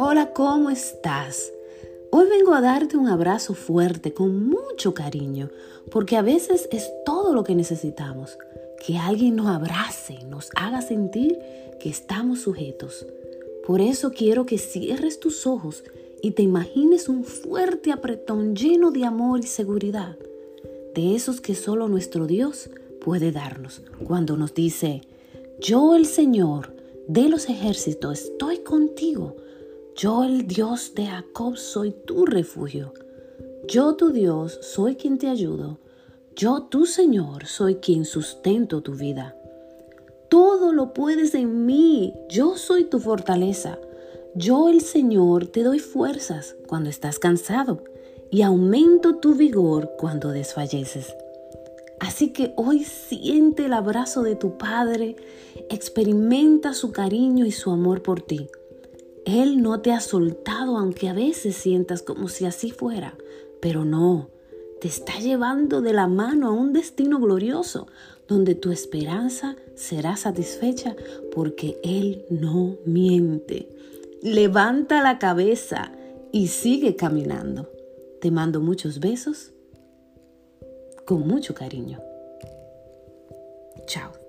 Hola, ¿cómo estás? Hoy vengo a darte un abrazo fuerte con mucho cariño, porque a veces es todo lo que necesitamos, que alguien nos abrace, nos haga sentir que estamos sujetos. Por eso quiero que cierres tus ojos y te imagines un fuerte apretón lleno de amor y seguridad, de esos que solo nuestro Dios puede darnos, cuando nos dice, yo el Señor de los ejércitos estoy contigo yo el Dios de Jacob soy tu refugio. Yo tu Dios soy quien te ayudo. Yo tu Señor soy quien sustento tu vida. Todo lo puedes en mí. Yo soy tu fortaleza. Yo el Señor te doy fuerzas cuando estás cansado y aumento tu vigor cuando desfalleces. Así que hoy siente el abrazo de tu Padre, experimenta su cariño y su amor por ti. Él no te ha soltado aunque a veces sientas como si así fuera, pero no, te está llevando de la mano a un destino glorioso donde tu esperanza será satisfecha porque Él no miente. Levanta la cabeza y sigue caminando. Te mando muchos besos con mucho cariño. Chao.